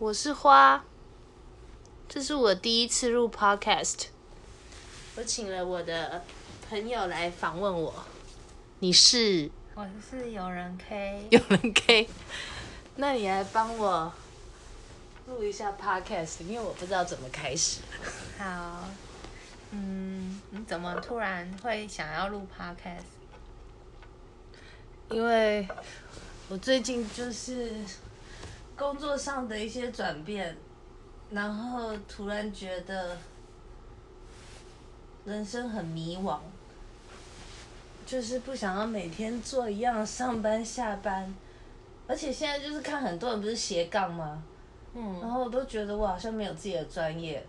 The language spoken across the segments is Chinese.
我是花，这是我第一次录 Podcast。我请了我的朋友来访问我，你是？我是有人 K，有人 K，那你来帮我录一下 Podcast，因为我不知道怎么开始。好，嗯，你怎么突然会想要录 Podcast？因为我最近就是工作上的一些转变，然后突然觉得。人生很迷惘，就是不想要每天做一样上班下班，而且现在就是看很多人不是斜杠吗？嗯，然后我都觉得我好像没有自己的专业。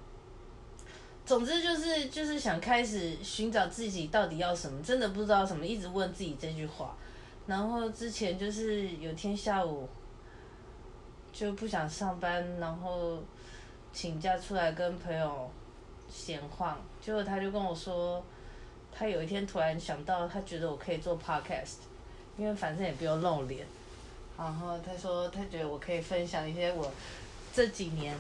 总之就是就是想开始寻找自己到底要什么，真的不知道什么，一直问自己这句话。然后之前就是有天下午就不想上班，然后请假出来跟朋友。闲晃，结果他就跟我说，他有一天突然想到，他觉得我可以做 podcast，因为反正也不用露脸。然后他说，他觉得我可以分享一些我这几年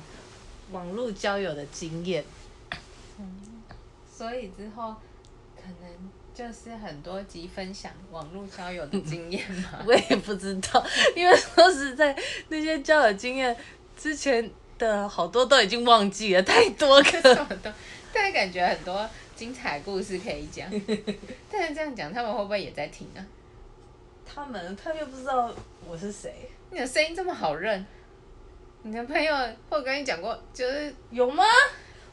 网络交友的经验。嗯，所以之后可能就是很多集分享网络交友的经验嘛。我也不知道，因为说实在，那些交友经验之前。的好多都已经忘记了，太多个，但是感觉很多精彩故事可以讲。但是这样讲，他们会不会也在听啊？他们，他又不知道我是谁。你的声音这么好认，你的朋友会跟你讲过，就是有吗？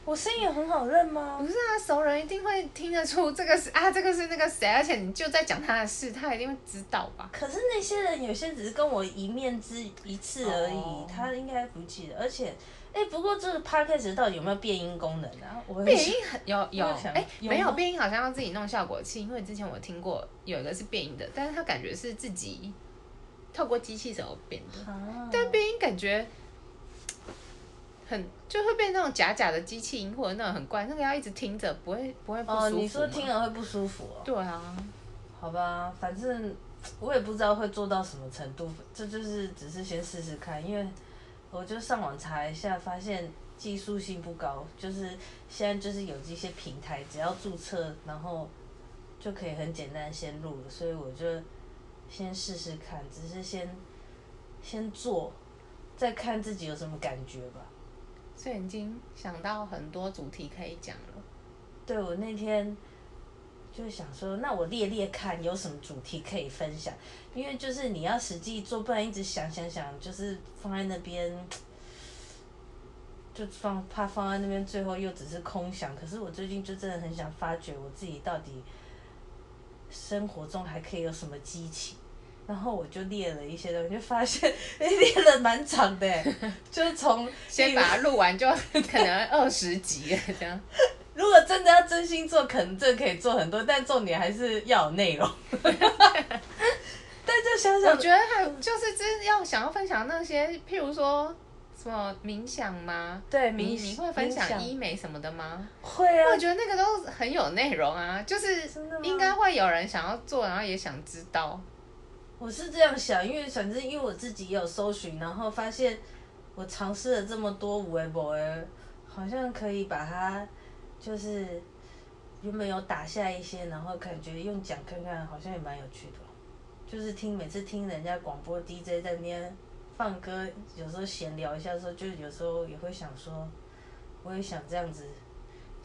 我声音也很好认吗？不是啊，熟人一定会听得出这个是啊，这个是那个谁，而且你就在讲他的事，他一定会知道吧？可是那些人有些只是跟我一面之一次而已，哦、他应该不记得。而且，哎、欸，不过这个 podcast 到底有没有变音功能啊？我变音很有有哎，没有变音，好像要自己弄效果器。因为之前我听过有一个是变音的，但是他感觉是自己透过机器怎么变的，啊、但变音感觉。很就会变那种假假的机器音，或者那种很怪，那个要一直听着，不会不会不舒服。哦，你说听了会不舒服哦？对啊，好吧，反正我也不知道会做到什么程度，这就是只是先试试看，因为我就上网查一下，发现技术性不高，就是现在就是有这些平台，只要注册，然后就可以很简单先录了，所以我就先试试看，只是先先做，再看自己有什么感觉吧。所以已经想到很多主题可以讲了。对，我那天就想说，那我列列看有什么主题可以分享，因为就是你要实际做，不然一直想想想，就是放在那边，就放怕放在那边，最后又只是空想。可是我最近就真的很想发掘我自己到底生活中还可以有什么激情。然后我就列了一些东西，就发现哎，列了蛮长的，就从先把它录完，就可能二十集这样。如果真的要真心做，可能这可以做很多，但重点还是要有内容。但就想想，我觉得还就是真要想要分享那些，譬如说什么冥想吗？对，冥你，你会分享医美什么的吗？会啊，我觉得那个都很有内容啊，就是应该会有人想要做，然后也想知道。我是这样想，因为反正因为我自己也有搜寻，然后发现我尝试了这么多有的没的，好像可以把它就是原本有打下一些，然后感觉用讲看看，好像也蛮有趣的。就是听每次听人家广播 DJ 在那边放歌，有时候闲聊一下的时候，就有时候也会想说，我也想这样子。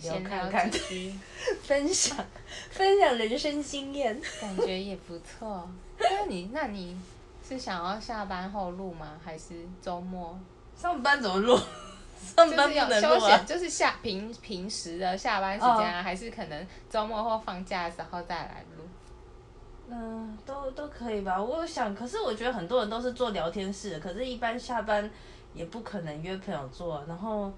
聊看看，分享分享人生经验，感觉也不错。那你那你是想要下班后录吗？还是周末？上班怎么录？上班不能录啊？就是下平平时的下班时间啊，还是可能周末或放假的时候再来录？嗯，都都可以吧。我想，可是我觉得很多人都是做聊天室的，可是，一般下班也不可能约朋友做。然后，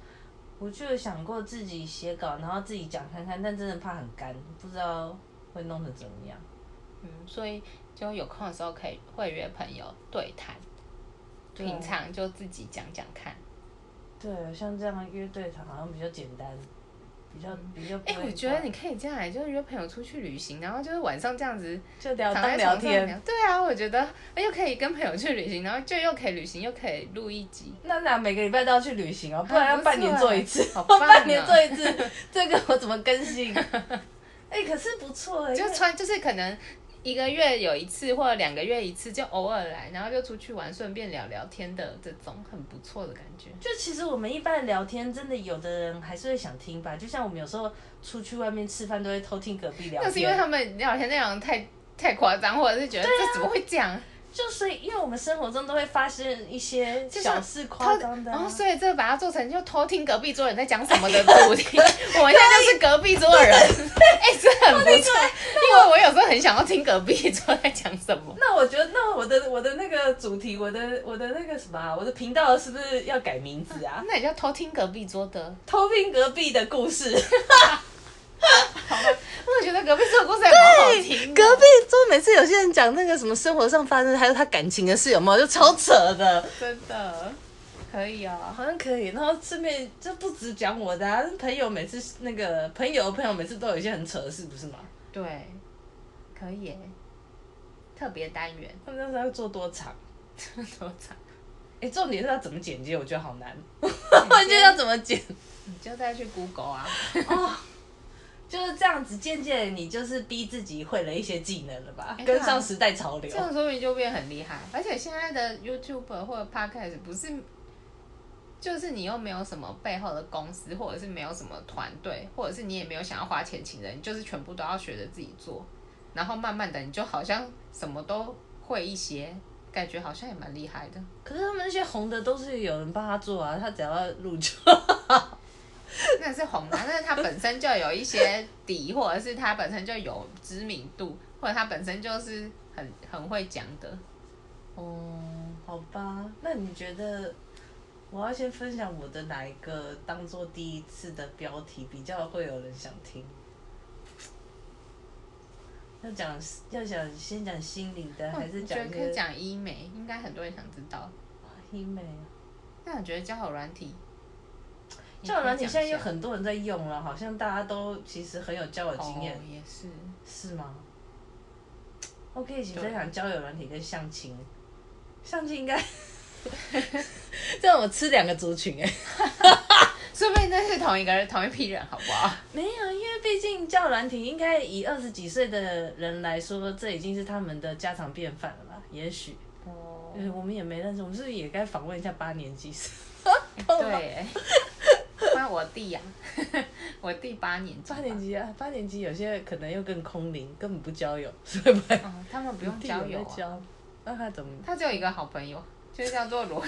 我就有想过自己写稿，然后自己讲看看，但真的怕很干，不知道会弄成怎么样。嗯，所以就有空的时候可以会约朋友对谈，平常就自己讲讲看。对，像这样约对谈好像比较简单。比较比较哎、欸，我觉得你可以这样来，就是约朋友出去旅行，然后就是晚上这样子就聊当聊天。对啊，我觉得又可以跟朋友去旅行，然后就又可以旅行，又可以录一集。那那每个礼拜都要去旅行哦，不然要半年做一次。好 棒啊、半年做一次，这个我怎么更新？哎、欸，可是不错哎，就穿就是可能。一个月有一次或者两个月一次，就偶尔来，然后就出去玩，顺便聊聊天的这种很不错的感觉。就其实我们一般聊天，真的有的人还是会想听吧。就像我们有时候出去外面吃饭，都会偷听隔壁聊天。那是因为他们聊天内容太太夸张，或者是觉得这怎么会这样？就是因为我们生活中都会发生一些小事夸张的、啊，然后所以这把它做成就偷听隔壁桌人在讲什么的主题。我们现在就是隔壁桌的人，哎、欸，这很不错，因为我有时候很想要听隔壁桌在讲什么。那我觉得，那我的我的那个主题，我的我的那个什么、啊，我的频道是不是要改名字啊？那也叫偷听隔壁桌的，偷听隔壁的故事。我觉得隔壁这个故事还蛮好听。隔壁就每次有些人讲那个什么生活上发生，还有他感情的事，有没有？就超扯的。真的，可以啊，好像可以。然后顺便就不止讲我的啊，朋友每次那个朋友的朋友每次都有一些很扯的事，不是吗？对，可以耶。特别单元，他们那时候要做多长？多长？哎、欸，重点是要怎么剪辑？我觉得好难。我觉得要怎么剪？你就再去 Google 啊。哦就是这样子，渐渐你就是逼自己会了一些技能了吧，欸、跟上时代潮流。这样说明就变很厉害。而且现在的 YouTuber 或者 Podcast 不是，就是你又没有什么背后的公司，或者是没有什么团队，或者是你也没有想要花钱请人，你就是全部都要学着自己做。然后慢慢的，你就好像什么都会一些，感觉好像也蛮厉害的。可是他们那些红的都是有人帮他做啊，他只要录就。本身就有一些底，或者是他本身就有知名度，或者他本身就是很很会讲的。哦，好吧，那你觉得我要先分享我的哪一个当做第一次的标题比较会有人想听？要讲要讲先讲心灵的，还是讲？我觉得可以讲医美，应该很多人想知道。医美。那我觉得交友软体。交友软体现在有很多人在用了，好像大家都其实很有交友经验。哦，也是。是吗？OK，一起分享交友软体跟相亲。相亲应该，这样我吃两个族群哎。说不定那是同一个人，同一批人，好不好？没有，因为毕竟交友软体应该以二十几岁的人来说，这已经是他们的家常便饭了吧？也许。哦。我们也没认识，我们是不是也该访问一下八年级生？对。那我弟呀、啊，我弟八年级。八年级啊，八年级有些可能又更空灵，根本不交友，所以不、哦。他们不用交友、啊。那他怎么？他只有一个好朋友，就叫做罗，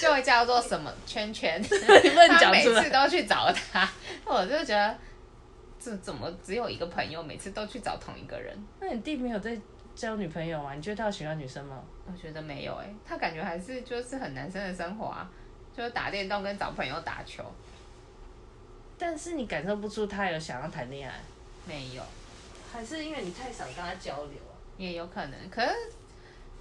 就会叫做什么圈圈。他每次都去找他，我就觉得这怎么只有一个朋友，每次都去找同一个人？那你弟没有在交女朋友吗？你觉得他喜欢女生吗？我觉得没有哎、欸，他感觉还是就是很男生的生活啊。就是打电动跟找朋友打球，但是你感受不出他有想要谈恋爱，没有，还是因为你太少跟他交流啊？也有可能，可是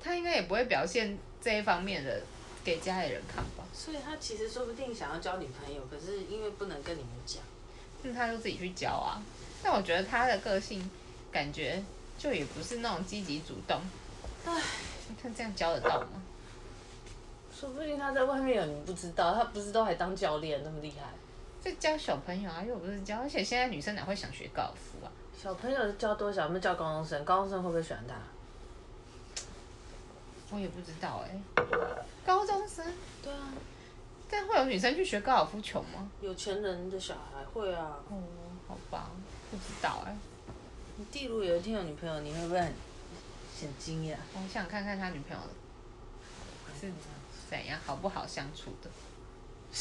他应该也不会表现这一方面的给家里人看吧？所以他其实说不定想要交女朋友，可是因为不能跟你们讲，那他就自己去交啊。但我觉得他的个性感觉就也不是那种积极主动，唉，你看这样交得到吗？说不定他在外面有你不知道，他不是都还当教练那么厉害？在教小朋友啊，又不是教，而且现在女生哪会想学高尔夫啊？小朋友教多少？有没有教高中生？高中生会不会喜欢他？我也不知道哎、欸。高中生？对啊。但会有女生去学高尔夫球吗？有钱人的小孩会啊。哦、嗯，好吧，不知道哎、欸。你弟如果有一天有女朋友，你会不会很很惊讶？我想看看他女朋友是。怎样好不好相处的？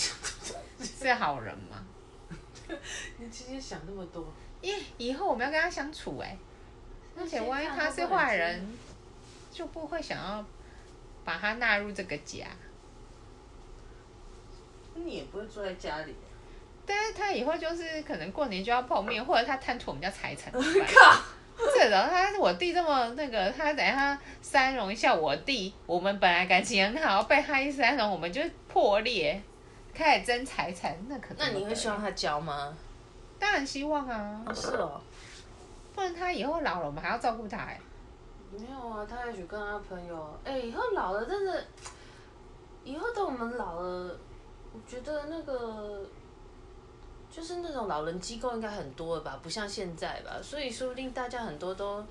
是好人吗？你今天想那么多？耶，以后我们要跟他相处哎、欸，而且万一他是坏人，就不会想要把他纳入这个家。你也不会住在家里。但是他以后就是可能过年就要碰面，或者他贪图我们家财产。靠！这种他我弟这么那个，他等下三容一下我弟，我们本来感情很好，被他一三容，我们就破裂，开始争财产，那可能。那你会希望他交吗？当然希望啊。哦是哦。不然他以后老了，我们还要照顾他哎。没有啊，他也许跟他朋友，哎，以后老了真的，以后等我们老了，我觉得那个。就是那种老人机构应该很多了吧，不像现在吧，所以说不定大家很多都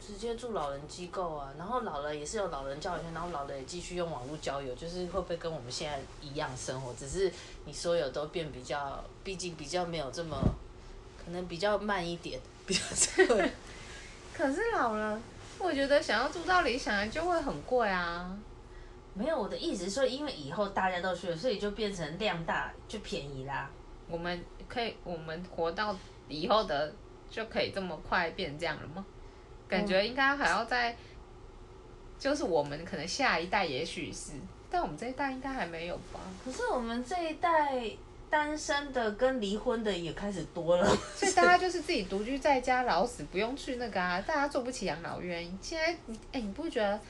直接住老人机构啊，然后老了也是有老人交友圈，然后老了也继续用网络交友，就是会不会跟我们现在一样生活？只是你所有都变比较，毕竟比较没有这么，可能比较慢一点，比较这个。可是老了，我觉得想要住到理想的就会很贵啊。没有，我的意思是说，因为以后大家都去了，所以就变成量大就便宜啦。我们可以，我们活到以后的就可以这么快变这样了吗？感觉应该还要在，就是我们可能下一代也许是，但我们这一代应该还没有吧？可是我们这一代单身的跟离婚的也开始多了，所以大家就是自己独居在家老死，不用去那个啊，大家住不起养老院。现在，哎，你不觉得，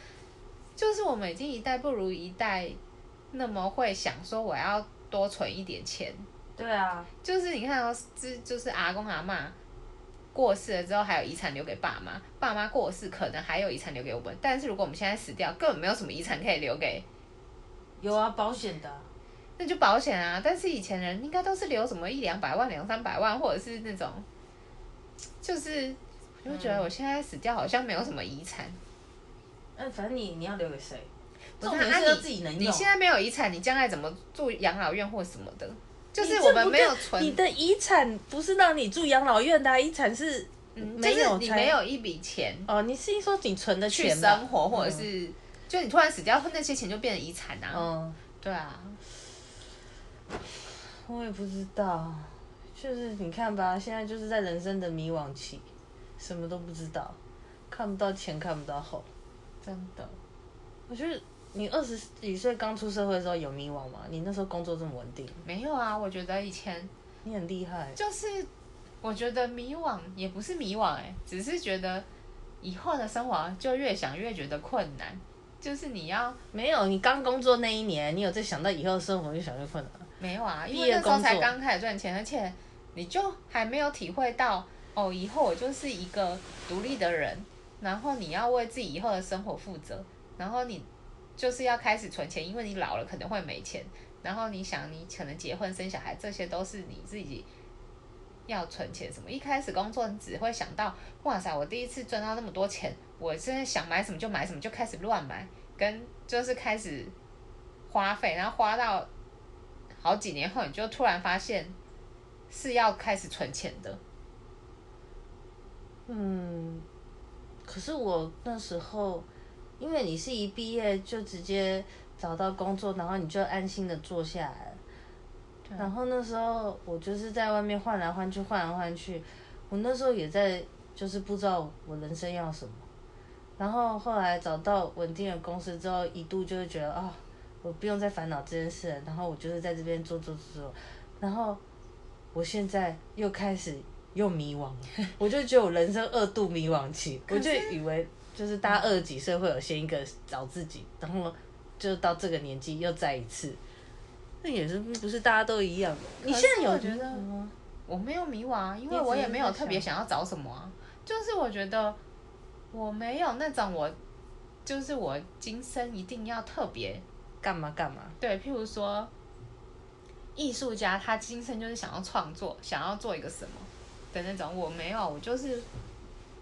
就是我们已经一代不如一代，那么会想说我要多存一点钱。对啊，就是你看哦，这就是阿公阿嬷过世了之后，还有遗产留给爸妈；爸妈过世，可能还有遗产留给我们。但是如果我们现在死掉，根本没有什么遗产可以留给。有啊，保险的，那就保险啊。但是以前人应该都是留什么一两百万、两三百万，或者是那种，就是我就觉得我现在死掉好像没有什么遗产。嗯，反正你你要留给谁？重点是自己能用。你现在没有遗产，你将来怎么住养老院或什么的？就是我们没有存，你的遗产不是让你住养老院的、啊，遗产是没有、就是、你没有一笔钱哦。你是说你存的钱去生活，或者是、嗯、就你突然死掉，那些钱就变成遗产啊？嗯，对啊。我也不知道，就是你看吧，现在就是在人生的迷惘期，什么都不知道，看不到前，看不到后，真的。我觉得。你二十几岁刚出社会的时候有迷惘吗？你那时候工作这么稳定？没有啊，我觉得以前你很厉害。就是我觉得迷惘也不是迷惘哎，只是觉得以后的生活就越想越觉得困难。就是你要没有你刚工作那一年，你有在想到以后的生活越想越困难？没有啊，因为那时候才刚开始赚钱，而且你就还没有体会到哦，以后我就是一个独立的人，然后你要为自己以后的生活负责，然后你。就是要开始存钱，因为你老了可能会没钱。然后你想，你可能结婚生小孩，这些都是你自己要存钱什么。一开始工作，你只会想到，哇塞，我第一次赚到那么多钱，我现在想买什么就买什么，就开始乱买，跟就是开始花费，然后花到好几年后，你就突然发现是要开始存钱的。嗯，可是我那时候。因为你是一毕业就直接找到工作，然后你就安心的坐下来。然后那时候我就是在外面换来换去，换来换去。我那时候也在，就是不知道我人生要什么。然后后来找到稳定的公司之后，一度就会觉得啊、哦，我不用再烦恼这件事了。然后我就是在这边做做做做。然后我现在又开始又迷惘了，我就觉得我人生二度迷惘期，我就以为。就是大家二十几岁会有先一个找自己，然后就到这个年纪又再一次，那也是不是大家都一样？你现在有觉得？我没有迷惘，因为我也没有特别想要找什么啊。就是我觉得我没有那种我，就是我今生一定要特别干嘛干嘛。对，譬如说艺术家，他今生就是想要创作，想要做一个什么的那种。我没有，我就是。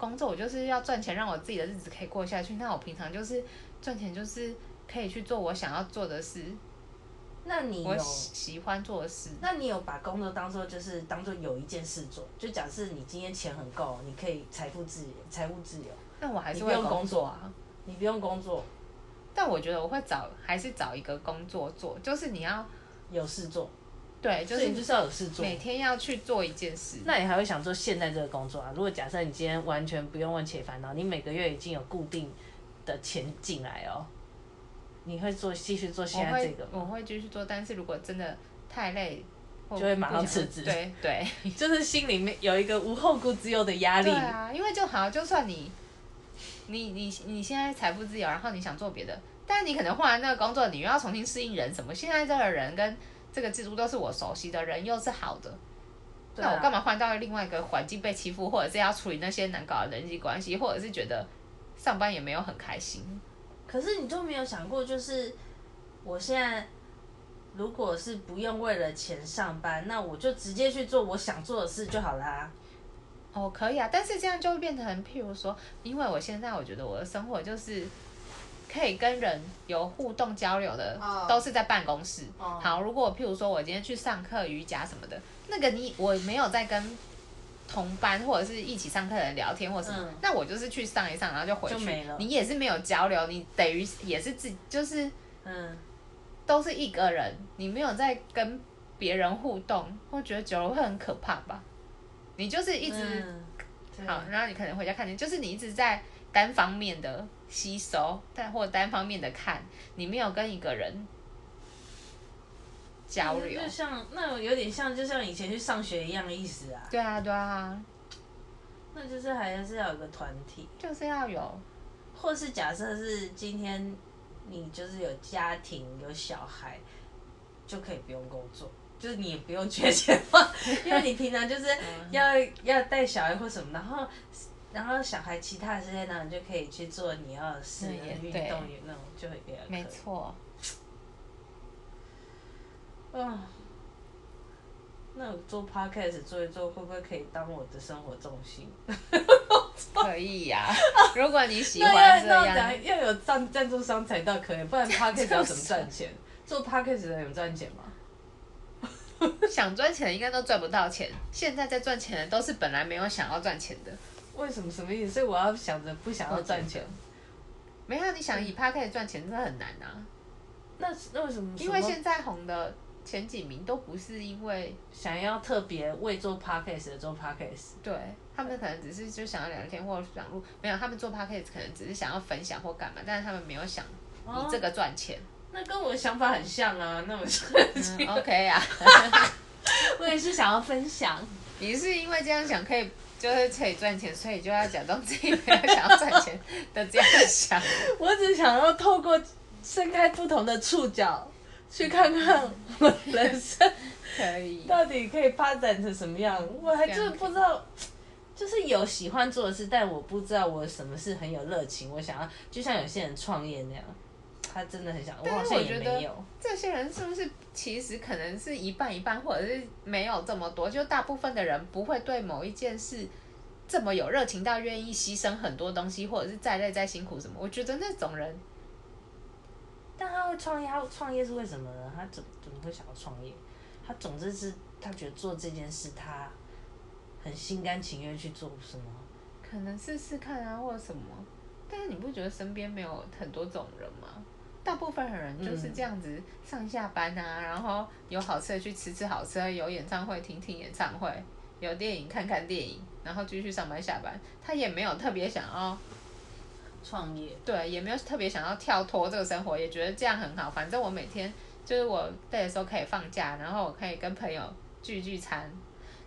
工作我就是要赚钱，让我自己的日子可以过下去。那我平常就是赚钱，就是可以去做我想要做的事。那你我喜欢做的事。那你有把工作当做就是当做有一件事做？就假设你今天钱很够，你可以财富自由，财务自由。那我还是会工作啊。工作啊。你不用工作，但我觉得我会找还是找一个工作做，就是你要有事做。对，就是你就是要有事做，每天要去做一件事。那你还会想做现在这个工作啊？如果假设你今天完全不用问且烦恼，你每个月已经有固定的钱进来哦，你会做继续做现在这个吗？我会继续做，但是如果真的太累，就会马上辞职。对对，就是心里面有一个无后顾之忧的压力。对啊，因为就好，就算你你你你现在财富自由，然后你想做别的，但是你可能换了那个工作，你又要重新适应人什么？现在这个人跟这个制度都是我熟悉的人，又是好的，那我干嘛换到另外一个环境被欺负，或者是要处理那些难搞的人际关系，或者是觉得上班也没有很开心？可是你都没有想过，就是我现在如果是不用为了钱上班，那我就直接去做我想做的事就好啦。哦，可以啊，但是这样就会变成，譬如说，因为我现在我觉得我的生活就是。可以跟人有互动交流的，oh. 都是在办公室。Oh. 好，如果譬如说我今天去上课瑜伽什么的，那个你我没有在跟同班或者是一起上课的人聊天或什么，嗯、那我就是去上一上，然后就回去。了。你也是没有交流，你等于也是自就是，嗯，都是一个人，你没有在跟别人互动，我觉得久了会很可怕吧？你就是一直、嗯、好，然后你可能回家看见，就是你一直在单方面的。吸收，但或单方面的看，你没有跟一个人交流，就像那有点像，就像以前去上学一样的意思啊。对啊，对啊，那就是还是要有个团体，就是要有，或是假设是今天你就是有家庭有小孩，就可以不用工作，就是你也不用缺钱嘛，因为你平常就是要要带小孩或什么，然后。然后小孩其他的时间呢，你就可以去做你要的事，运动员那种就会比较。没错。嗯。那我做 podcast 做一做，会不会可以当我的生活重心？可以呀、啊，如果你喜欢这样。要有赞赞助商才到可以，不然 podcast 要怎么赚钱？做 podcast 的人有赚钱吗？想赚钱的应该都赚不到钱。现在在赚钱的都是本来没有想要赚钱的。为什么什么意思？所以我要想着不想要赚钱。没有，你想以 Podcast 赚钱真的很难啊。那那为什么？因为现在红的前几名都不是因为想要特别为做 Podcast 而做 Podcast。对，他们可能只是就想要聊天或者想录，没有，他们做 Podcast 可能只是想要分享或干嘛，但是他们没有想以这个赚钱。哦。那跟我的想法很像啊，那么 嗯，OK 啊。我也是想要分享。你是因为这样想可以？就是可以赚钱，所以就要假装自己没有想要赚钱的这样想。我只想要透过伸开不同的触角，去看看我人生可以到底可以发展成什么样。我还真的不知道，就是有喜欢做的事，但我不知道我什么事很有热情。我想要，就像有些人创业那样。他真的很想，但是我觉得这些人是不是其实可能是一半一半，或者是没有这么多？就大部分的人不会对某一件事这么有热情到愿意牺牲很多东西，或者是再累再辛苦什么？我觉得那种人，但他会创业，他创业是为什么呢？他怎怎么会想要创业？他总之是他觉得做这件事他很心甘情愿去做，是吗？可能试试看啊，或者什么？但是你不觉得身边没有很多这种人吗？大部分的人就是这样子上下班啊，嗯、然后有好吃的去吃吃好吃的，有演唱会听听演唱会，有电影看看电影，然后继续上班下班。他也没有特别想要创业，对，也没有特别想要跳脱这个生活，也觉得这样很好。反正我每天就是我累的时候可以放假，然后我可以跟朋友聚聚餐。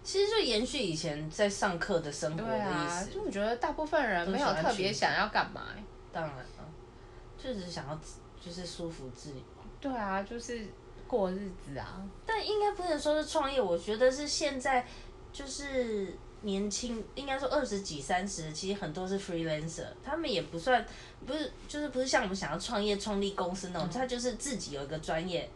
其实就延续以前在上课的生活的意思。对啊，就我觉得大部分人没有特别想要干嘛、欸。当然了，就是想要。就是舒服自由，对啊，就是过日子啊。但应该不能说是创业，我觉得是现在就是年轻，应该说二十几、三十，其实很多是 freelancer，他们也不算，不是，就是不是像我们想要创业、创立公司那种，嗯、他就是自己有一个专业，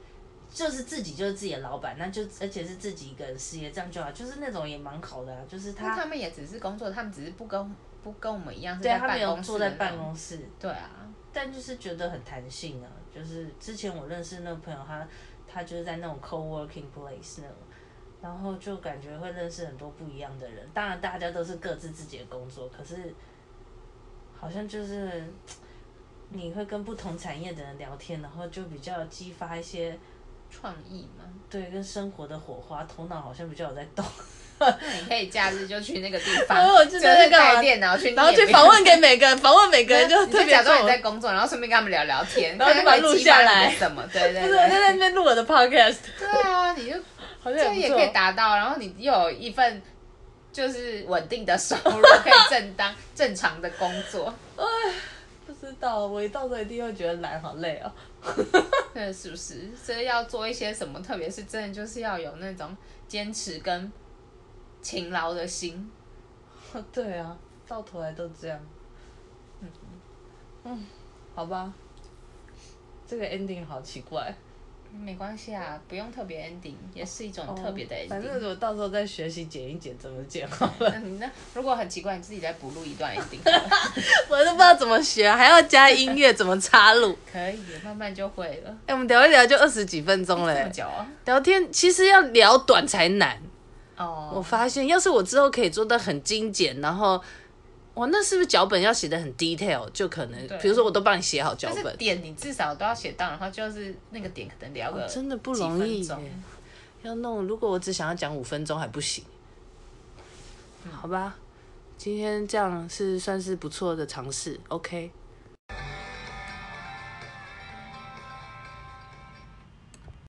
就是自己就是自己的老板，那就而且是自己一个人事业，这样就好，就是那种也蛮好的啊。就是他他们也只是工作，他们只是不跟不跟我们一样是在办公室，坐在办公室，对啊。但就是觉得很弹性啊，就是之前我认识那个朋友他，他他就是在那种 co-working place 那种，然后就感觉会认识很多不一样的人。当然大家都是各自自己的工作，可是好像就是你会跟不同产业的人聊天，然后就比较激发一些创意嘛，对，跟生活的火花，头脑好像比较有在动。那你可以假日就去那个地方，就是带电脑去，然后去访问给每个人，访问每个人就特别假装你在工作，然后顺便跟他们聊聊天，然后就把它录下来什么？对对，不是我在那边录我的 podcast。对啊，你就 好像也可以达到，然后你又有一份就是稳定的收入，可以正当正常的工作。哎，不知道，我一到时候一定会觉得懒，好累哦。对，是不是？所以要做一些什么，特别是真的就是要有那种坚持跟。勤劳的心，对啊，到头来都这样。嗯嗯，好吧，这个 ending 好奇怪。没关系啊，不用特别 ending，也是一种特别的 ending。反正我到时候再学习剪一剪，怎么剪好了。那如果很奇怪，你自己再补录一段 ending。我都不知道怎么学，还要加音乐，怎么插入？可以，慢慢就会了。哎，我们聊一聊就二十几分钟了。这么久啊？聊天其实要聊短才难。哦，我发现，要是我之后可以做得很精简，然后，哇，那是不是脚本要写的很 detail？就可能，比如说我都帮你写好脚本，点你至少都要写到，然后就是那个点可能聊个、哦、真的不容易，要弄。如果我只想要讲五分钟还不行，嗯、好吧，今天这样是算是不错的尝试，OK。